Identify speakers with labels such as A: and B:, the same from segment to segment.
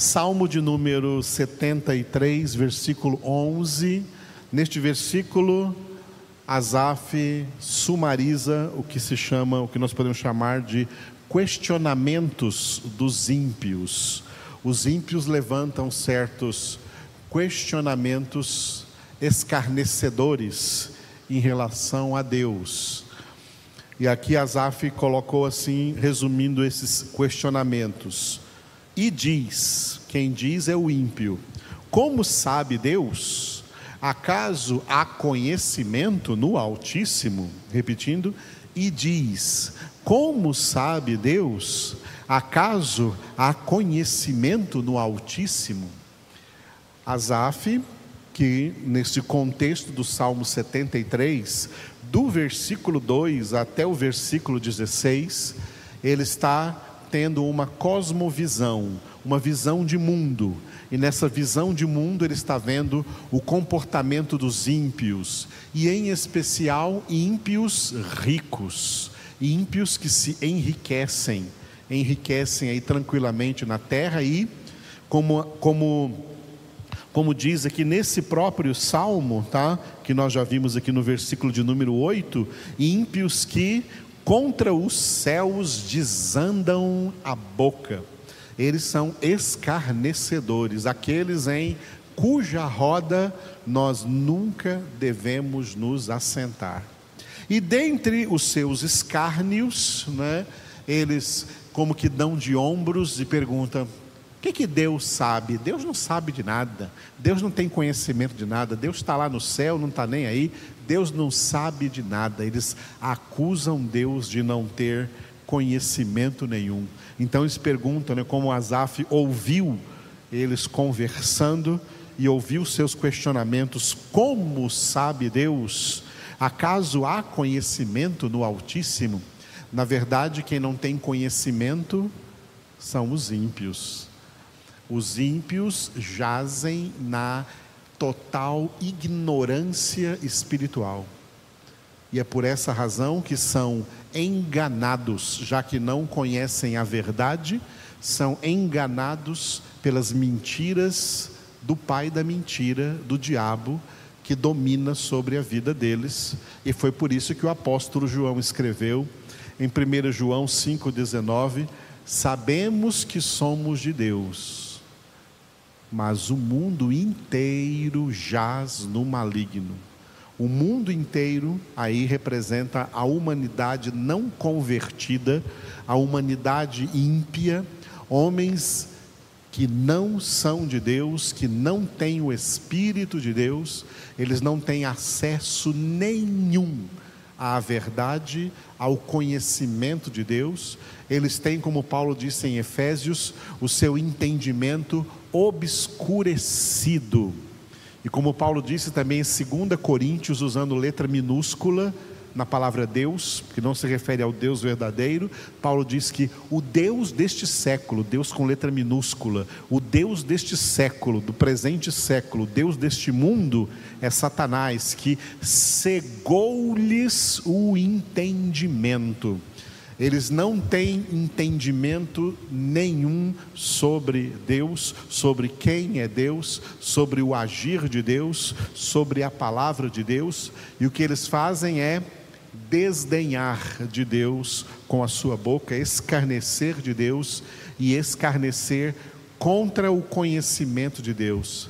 A: Salmo de número 73, versículo 11. Neste versículo, Asaf sumariza o que se chama, o que nós podemos chamar de questionamentos dos ímpios. Os ímpios levantam certos questionamentos escarnecedores em relação a Deus. E aqui Asaf colocou assim, resumindo esses questionamentos. E diz: quem diz é o ímpio. Como sabe Deus? Acaso há conhecimento no Altíssimo? Repetindo, e diz: Como sabe Deus? Acaso há conhecimento no Altíssimo? Asaf, que nesse contexto do Salmo 73, do versículo 2 até o versículo 16, ele está tendo uma cosmovisão, uma visão de mundo. E nessa visão de mundo ele está vendo o comportamento dos ímpios, e em especial ímpios ricos, ímpios que se enriquecem, enriquecem aí tranquilamente na terra e como como como diz aqui nesse próprio salmo, tá? Que nós já vimos aqui no versículo de número 8, ímpios que contra os céus desandam a boca. Eles são escarnecedores, aqueles em cuja roda nós nunca devemos nos assentar. E dentre os seus escárnios, né, eles como que dão de ombros e perguntam: o que, que Deus sabe? Deus não sabe de nada, Deus não tem conhecimento de nada, Deus está lá no céu, não está nem aí, Deus não sabe de nada, eles acusam Deus de não ter conhecimento nenhum. Então eles perguntam, né, como Asaf ouviu eles conversando e ouviu seus questionamentos: como sabe Deus? Acaso há conhecimento no Altíssimo? Na verdade, quem não tem conhecimento são os ímpios. Os ímpios jazem na total ignorância espiritual. E é por essa razão que são enganados, já que não conhecem a verdade, são enganados pelas mentiras do pai da mentira, do diabo, que domina sobre a vida deles. E foi por isso que o apóstolo João escreveu em 1 João 5,19: Sabemos que somos de Deus mas o mundo inteiro jaz no maligno. O mundo inteiro aí representa a humanidade não convertida, a humanidade ímpia, homens que não são de Deus, que não têm o Espírito de Deus, eles não têm acesso nenhum à verdade, ao conhecimento de Deus, eles têm, como Paulo disse em Efésios, o seu entendimento obscurecido. E como Paulo disse também em 2 Coríntios, usando letra minúscula na palavra Deus, que não se refere ao Deus verdadeiro, Paulo diz que o Deus deste século, Deus com letra minúscula, o Deus deste século, do presente século, Deus deste mundo é Satanás, que cegou-lhes o entendimento eles não têm entendimento nenhum sobre Deus, sobre quem é Deus, sobre o agir de Deus, sobre a palavra de Deus, e o que eles fazem é desdenhar de Deus com a sua boca, escarnecer de Deus e escarnecer contra o conhecimento de Deus.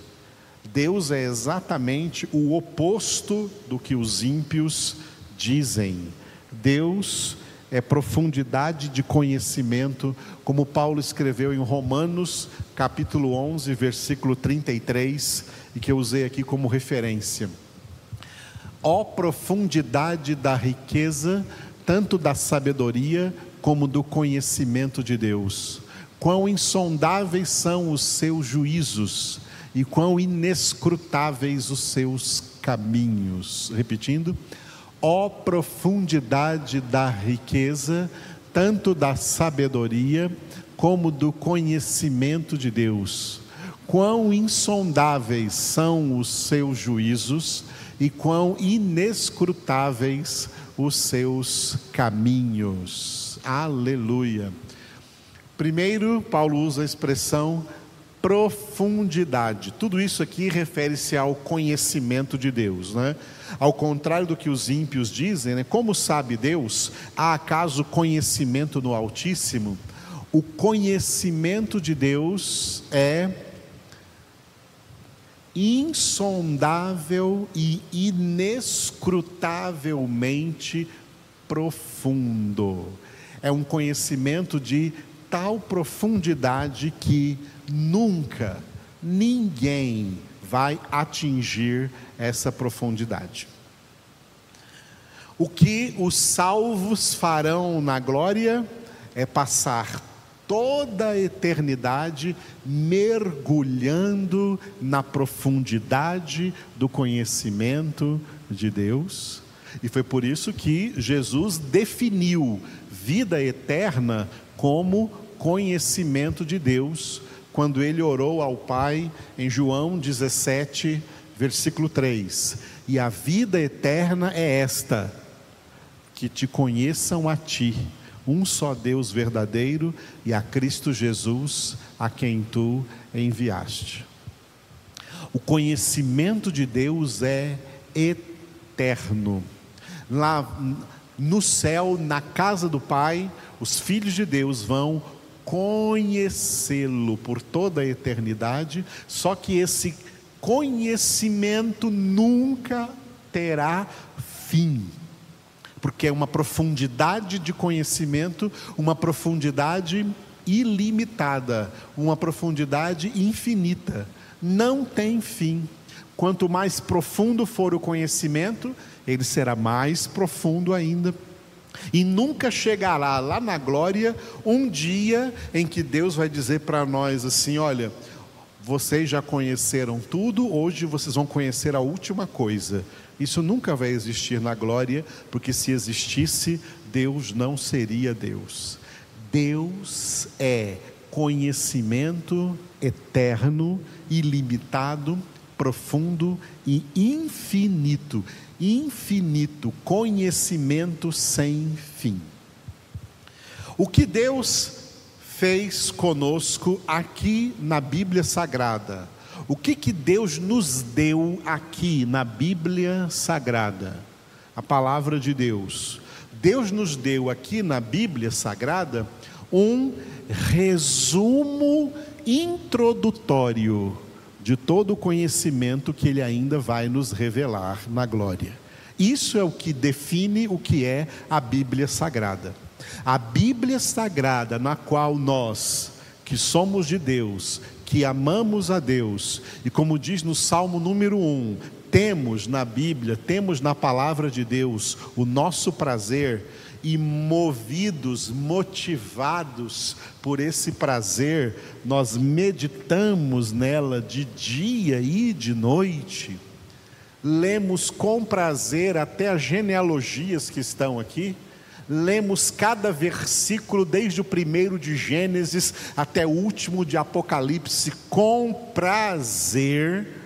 A: Deus é exatamente o oposto do que os ímpios dizem. Deus é profundidade de conhecimento, como Paulo escreveu em Romanos, capítulo 11, versículo 33, e que eu usei aqui como referência. Ó profundidade da riqueza, tanto da sabedoria como do conhecimento de Deus. Quão insondáveis são os seus juízos e quão inescrutáveis os seus caminhos. Repetindo, ó profundidade da riqueza, tanto da sabedoria como do conhecimento de Deus. Quão insondáveis são os seus juízos e quão inescrutáveis os seus caminhos. Aleluia. Primeiro, Paulo usa a expressão profundidade. Tudo isso aqui refere-se ao conhecimento de Deus, né? Ao contrário do que os ímpios dizem, né? Como sabe Deus? Há acaso conhecimento no Altíssimo? O conhecimento de Deus é insondável e inescrutavelmente profundo. É um conhecimento de tal profundidade que nunca ninguém vai atingir essa profundidade. O que os salvos farão na glória é passar toda a eternidade mergulhando na profundidade do conhecimento de Deus. E foi por isso que Jesus definiu vida eterna como conhecimento de Deus, quando ele orou ao Pai em João 17, versículo 3: E a vida eterna é esta, que te conheçam a ti, um só Deus verdadeiro, e a Cristo Jesus, a quem tu enviaste. O conhecimento de Deus é eterno. Lá no céu, na casa do Pai, os filhos de Deus vão conhecê-lo por toda a eternidade, só que esse conhecimento nunca terá fim, porque é uma profundidade de conhecimento, uma profundidade ilimitada, uma profundidade infinita, não tem fim. Quanto mais profundo for o conhecimento, ele será mais profundo ainda e nunca chegará lá na glória um dia em que Deus vai dizer para nós assim: olha, vocês já conheceram tudo, hoje vocês vão conhecer a última coisa. Isso nunca vai existir na glória, porque se existisse, Deus não seria Deus. Deus é conhecimento eterno, ilimitado, profundo e infinito infinito, conhecimento sem fim. O que Deus fez conosco aqui na Bíblia Sagrada? O que, que Deus nos deu aqui na Bíblia Sagrada? A palavra de Deus. Deus nos deu aqui na Bíblia Sagrada um resumo introdutório de todo o conhecimento que Ele ainda vai nos revelar na glória. Isso é o que define o que é a Bíblia Sagrada. A Bíblia Sagrada, na qual nós, que somos de Deus, que amamos a Deus, e como diz no Salmo número 1, temos na Bíblia, temos na palavra de Deus o nosso prazer, e movidos, motivados por esse prazer, nós meditamos nela de dia e de noite, lemos com prazer até as genealogias que estão aqui, lemos cada versículo, desde o primeiro de Gênesis até o último de Apocalipse, com prazer.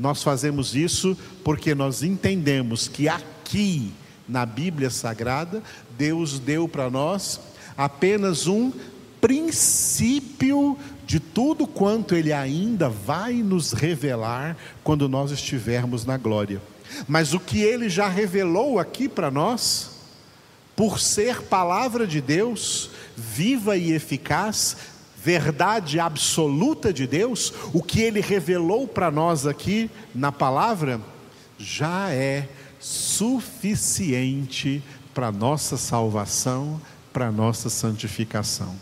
A: Nós fazemos isso porque nós entendemos que aqui, na Bíblia Sagrada, Deus deu para nós apenas um princípio de tudo quanto Ele ainda vai nos revelar quando nós estivermos na glória. Mas o que Ele já revelou aqui para nós, por ser palavra de Deus, viva e eficaz, verdade absoluta de Deus, o que Ele revelou para nós aqui na palavra, já é suficiente para nossa salvação, para nossa santificação.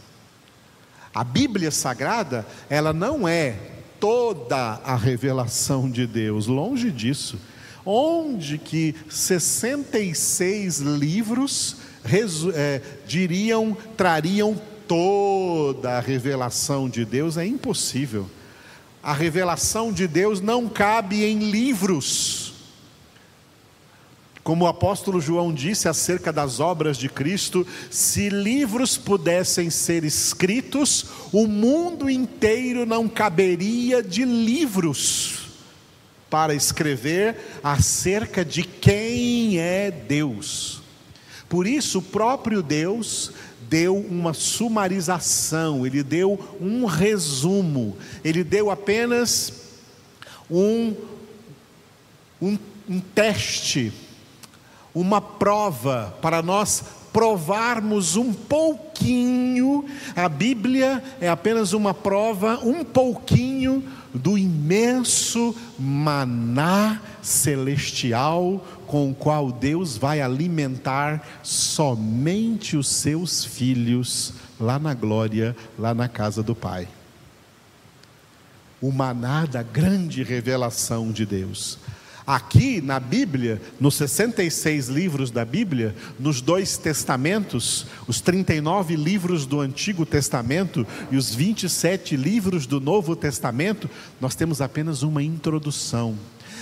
A: A Bíblia Sagrada, ela não é toda a revelação de Deus, longe disso. Onde que 66 livros é, diriam, trariam toda a revelação de Deus? É impossível. A revelação de Deus não cabe em livros como o apóstolo João disse acerca das obras de Cristo, se livros pudessem ser escritos, o mundo inteiro não caberia de livros para escrever acerca de quem é Deus. Por isso, o próprio Deus deu uma sumarização, ele deu um resumo, ele deu apenas um, um, um teste, uma prova para nós provarmos um pouquinho, a Bíblia é apenas uma prova, um pouquinho do imenso maná celestial com o qual Deus vai alimentar somente os seus filhos lá na glória, lá na casa do Pai. O maná da grande revelação de Deus. Aqui na Bíblia, nos 66 livros da Bíblia, nos dois testamentos, os 39 livros do Antigo Testamento e os 27 livros do Novo Testamento, nós temos apenas uma introdução.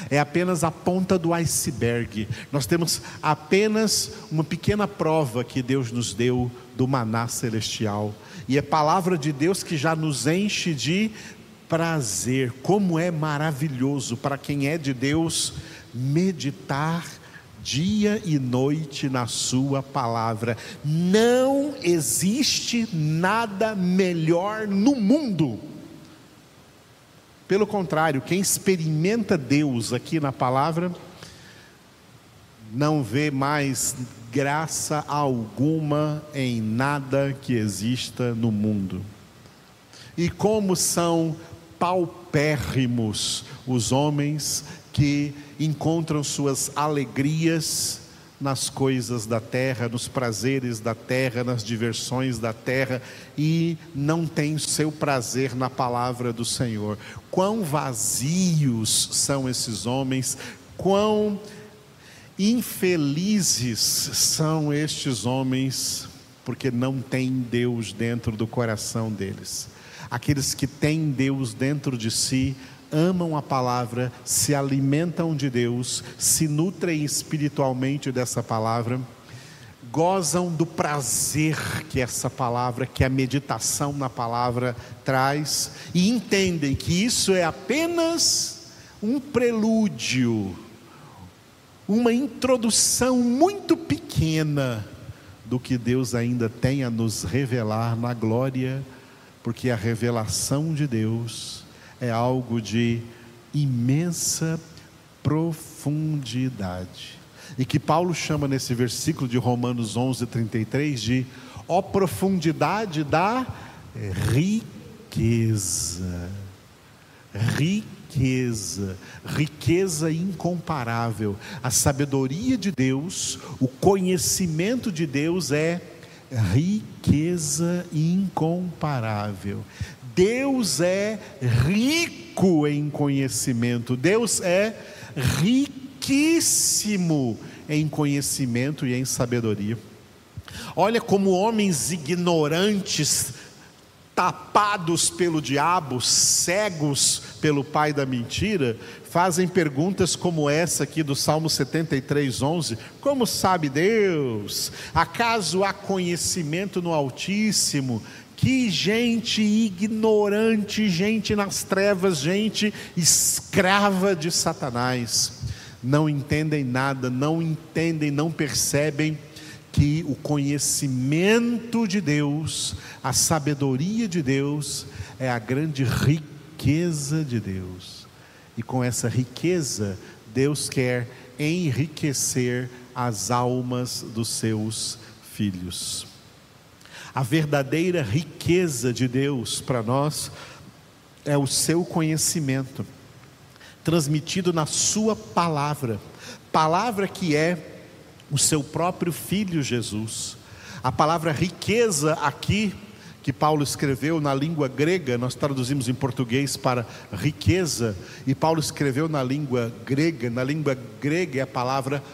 A: É apenas a ponta do iceberg. Nós temos apenas uma pequena prova que Deus nos deu do maná celestial. E é palavra de Deus que já nos enche de prazer, como é maravilhoso para quem é de Deus meditar dia e noite na Sua palavra. Não existe nada melhor no mundo. Pelo contrário, quem experimenta Deus aqui na palavra, não vê mais graça alguma em nada que exista no mundo. E como são paupérrimos os homens que encontram suas alegrias nas coisas da terra, nos prazeres da terra, nas diversões da terra e não têm seu prazer na palavra do Senhor. Quão vazios são esses homens, quão infelizes são estes homens, porque não têm Deus dentro do coração deles. Aqueles que têm Deus dentro de si, amam a palavra, se alimentam de Deus, se nutrem espiritualmente dessa palavra, gozam do prazer que essa palavra, que a meditação na palavra traz, e entendem que isso é apenas um prelúdio, uma introdução muito pequena do que Deus ainda tem a nos revelar na glória porque a revelação de Deus é algo de imensa profundidade. E que Paulo chama nesse versículo de Romanos 11, 33 de ó profundidade da riqueza. Riqueza, riqueza incomparável. A sabedoria de Deus, o conhecimento de Deus é riqueza incomparável. Deus é rico em conhecimento, Deus é riquíssimo em conhecimento e em sabedoria. Olha como homens ignorantes, tapados pelo diabo, cegos pelo pai da mentira, fazem perguntas como essa aqui do Salmo 73, 11: Como sabe Deus? Acaso há conhecimento no Altíssimo? Que gente ignorante, gente nas trevas, gente escrava de Satanás. Não entendem nada, não entendem, não percebem que o conhecimento de Deus, a sabedoria de Deus, é a grande riqueza de Deus. E com essa riqueza, Deus quer enriquecer as almas dos seus filhos. A verdadeira riqueza de Deus para nós é o seu conhecimento, transmitido na Sua palavra, palavra que é o seu próprio Filho Jesus. A palavra riqueza aqui que Paulo escreveu na língua grega, nós traduzimos em português para riqueza, e Paulo escreveu na língua grega, na língua grega é a palavra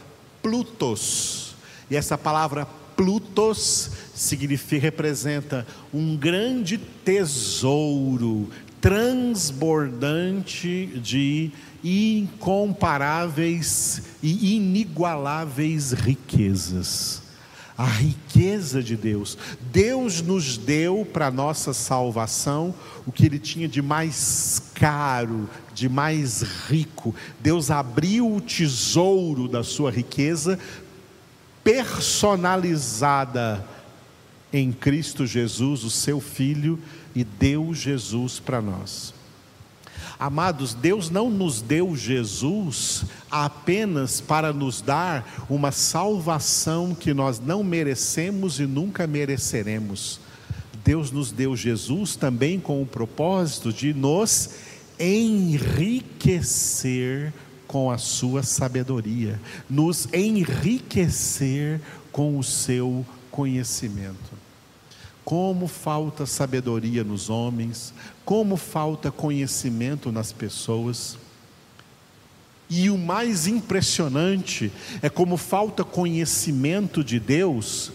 A: plutos, e essa palavra plutos significa, representa um grande tesouro transbordante de incomparáveis e inigualáveis riquezas a riqueza de Deus. Deus nos deu para nossa salvação o que ele tinha de mais caro, de mais rico. Deus abriu o tesouro da sua riqueza personalizada em Cristo Jesus, o seu Filho, e deu Jesus para nós. Amados, Deus não nos deu Jesus apenas para nos dar uma salvação que nós não merecemos e nunca mereceremos. Deus nos deu Jesus também com o propósito de nos enriquecer com a sua sabedoria, nos enriquecer com o seu conhecimento. Como falta sabedoria nos homens, como falta conhecimento nas pessoas. E o mais impressionante é como falta conhecimento de Deus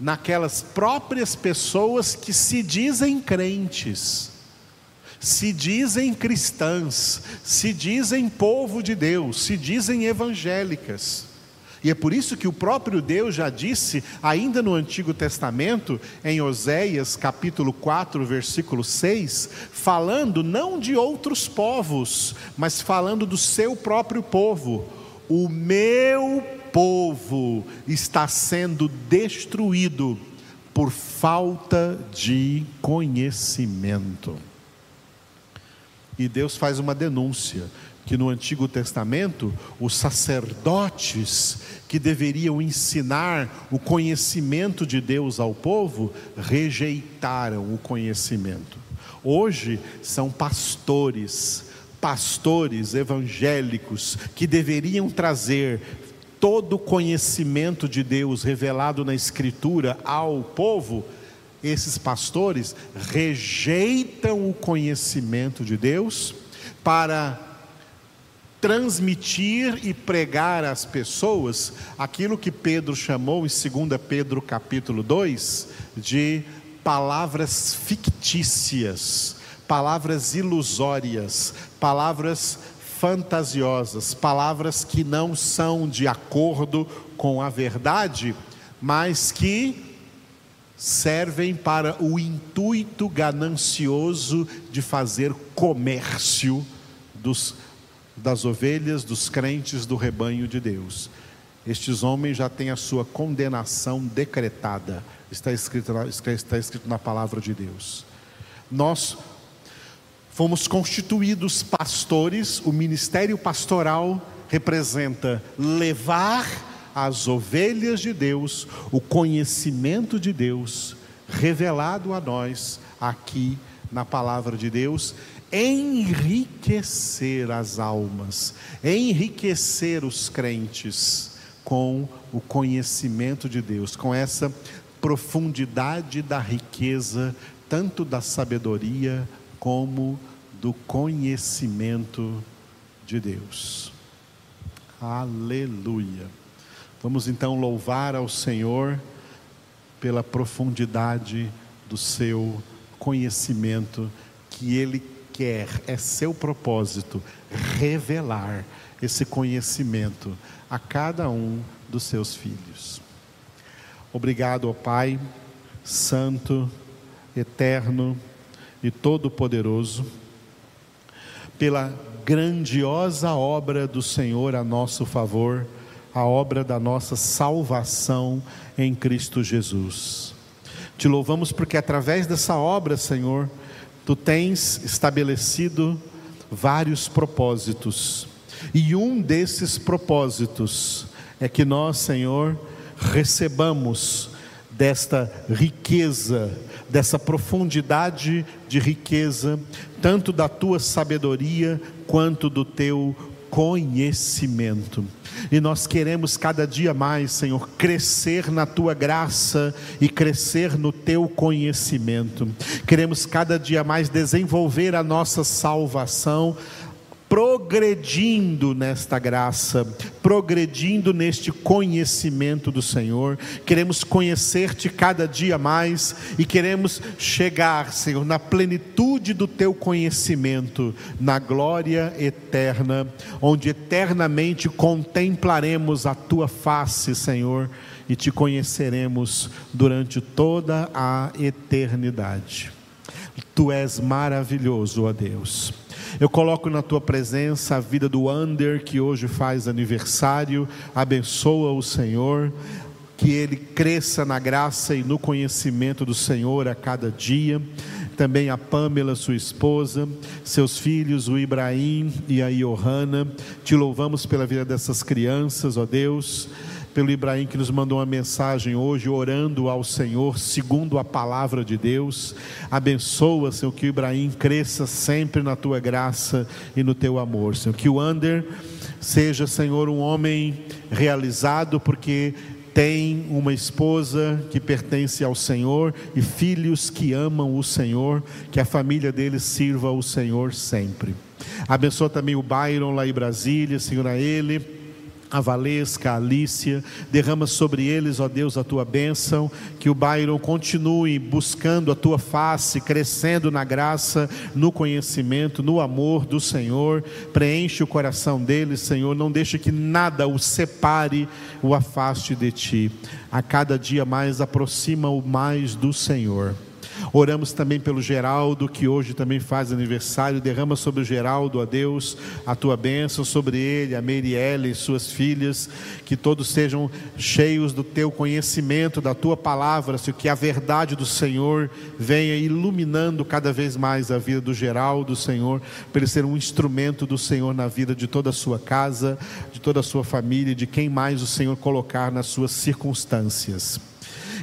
A: naquelas próprias pessoas que se dizem crentes, se dizem cristãs, se dizem povo de Deus, se dizem evangélicas. E é por isso que o próprio Deus já disse, ainda no Antigo Testamento, em Oséias capítulo 4, versículo 6, falando não de outros povos, mas falando do seu próprio povo: o meu povo está sendo destruído por falta de conhecimento. E Deus faz uma denúncia que no Antigo Testamento os sacerdotes que deveriam ensinar o conhecimento de Deus ao povo rejeitaram o conhecimento. Hoje são pastores, pastores evangélicos que deveriam trazer todo o conhecimento de Deus revelado na Escritura ao povo, esses pastores rejeitam o conhecimento de Deus para transmitir e pregar às pessoas aquilo que Pedro chamou em 2 Pedro capítulo 2 de palavras fictícias, palavras ilusórias, palavras fantasiosas, palavras que não são de acordo com a verdade, mas que servem para o intuito ganancioso de fazer comércio dos das ovelhas dos crentes do rebanho de Deus. Estes homens já têm a sua condenação decretada, está escrito, está escrito na palavra de Deus. Nós fomos constituídos pastores, o ministério pastoral representa levar às ovelhas de Deus o conhecimento de Deus revelado a nós aqui na palavra de Deus enriquecer as almas, enriquecer os crentes com o conhecimento de Deus, com essa profundidade da riqueza, tanto da sabedoria como do conhecimento de Deus. Aleluia. Vamos então louvar ao Senhor pela profundidade do seu conhecimento que Ele quer, é seu propósito, revelar esse conhecimento a cada um dos seus filhos. Obrigado, ó Pai, Santo, Eterno e Todo-Poderoso, pela grandiosa obra do Senhor a nosso favor, a obra da nossa salvação em Cristo Jesus. Te louvamos porque através dessa obra, Senhor, tu tens estabelecido vários propósitos, e um desses propósitos é que nós, Senhor, recebamos desta riqueza, dessa profundidade de riqueza, tanto da tua sabedoria quanto do teu conhecimento. E nós queremos cada dia mais, Senhor, crescer na tua graça e crescer no teu conhecimento. Queremos cada dia mais desenvolver a nossa salvação progredindo nesta graça, progredindo neste conhecimento do Senhor. Queremos conhecer-te cada dia mais e queremos chegar, Senhor, na plenitude do teu conhecimento, na glória eterna, onde eternamente contemplaremos a tua face, Senhor, e te conheceremos durante toda a eternidade. Tu és maravilhoso, ó Deus. Eu coloco na tua presença a vida do Ander, que hoje faz aniversário. Abençoa o Senhor que ele cresça na graça e no conhecimento do Senhor a cada dia. Também a Pamela, sua esposa, seus filhos, o Ibrahim e a Johanna. Te louvamos pela vida dessas crianças, ó Deus pelo Ibrahim que nos mandou uma mensagem hoje, orando ao Senhor, segundo a palavra de Deus. Abençoa, Senhor, que o Ibrahim cresça sempre na tua graça e no teu amor, Senhor. Que o Ander seja, Senhor, um homem realizado, porque tem uma esposa que pertence ao Senhor e filhos que amam o Senhor, que a família deles sirva o Senhor sempre. Abençoa também o Byron lá em Brasília, Senhor, a ele a Valesca, a Alícia, derrama sobre eles, ó Deus, a tua bênção, que o Byron continue buscando a tua face, crescendo na graça, no conhecimento, no amor do Senhor, preenche o coração deles, Senhor, não deixe que nada o separe, o afaste de ti, a cada dia mais aproxima-o mais do Senhor. Oramos também pelo Geraldo, que hoje também faz aniversário. Derrama sobre o Geraldo, a Deus, a tua bênção sobre ele, a Merielle e suas filhas. Que todos sejam cheios do teu conhecimento, da tua palavra, se que a verdade do Senhor venha iluminando cada vez mais a vida do Geraldo, Senhor, para ele ser um instrumento do Senhor na vida de toda a sua casa, de toda a sua família, de quem mais o Senhor colocar nas suas circunstâncias.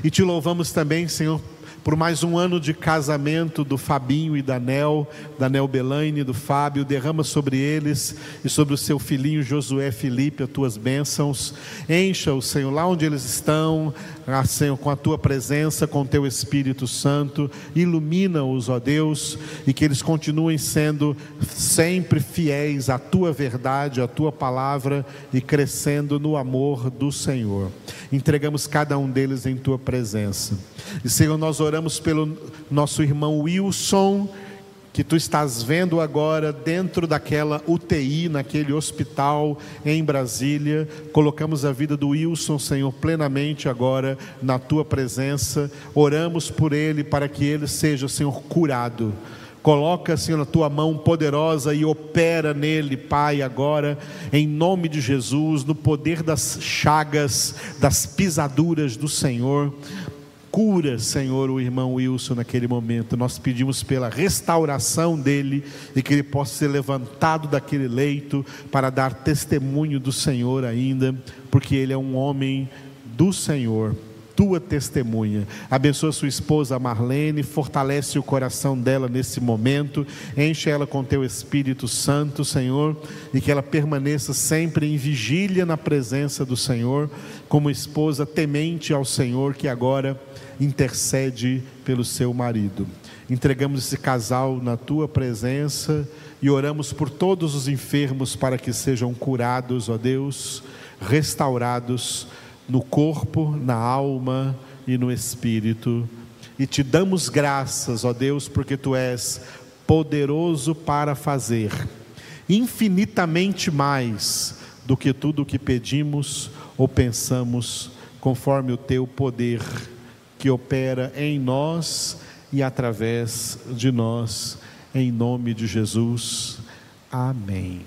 A: E te louvamos também, Senhor, por mais um ano de casamento do Fabinho e da Nel, da Nel Belaine, do Fábio, derrama sobre eles e sobre o seu filhinho Josué Felipe as tuas bênçãos, encha-os, Senhor, lá onde eles estão, ah, Senhor, com a tua presença, com o teu Espírito Santo, ilumina-os, ó Deus, e que eles continuem sendo sempre fiéis à tua verdade, à tua palavra e crescendo no amor do Senhor. Entregamos cada um deles em tua presença. E Senhor, nós oramos pelo nosso irmão Wilson, que tu estás vendo agora dentro daquela UTI, naquele hospital em Brasília. Colocamos a vida do Wilson, Senhor, plenamente agora na tua presença. Oramos por ele para que ele seja, Senhor, curado. Coloca, Senhor, a tua mão poderosa e opera nele, Pai, agora, em nome de Jesus, no poder das chagas, das pisaduras do Senhor. Cura, Senhor, o irmão Wilson naquele momento. Nós pedimos pela restauração dele e que ele possa ser levantado daquele leito para dar testemunho do Senhor ainda, porque ele é um homem do Senhor tua testemunha. Abençoa sua esposa Marlene, fortalece o coração dela nesse momento, enche ela com teu Espírito Santo, Senhor, e que ela permaneça sempre em vigília na presença do Senhor, como esposa temente ao Senhor que agora intercede pelo seu marido. Entregamos esse casal na tua presença e oramos por todos os enfermos para que sejam curados, ó Deus, restaurados no corpo, na alma e no espírito. E te damos graças, ó Deus, porque tu és poderoso para fazer infinitamente mais do que tudo o que pedimos ou pensamos, conforme o teu poder que opera em nós e através de nós, em nome de Jesus. Amém.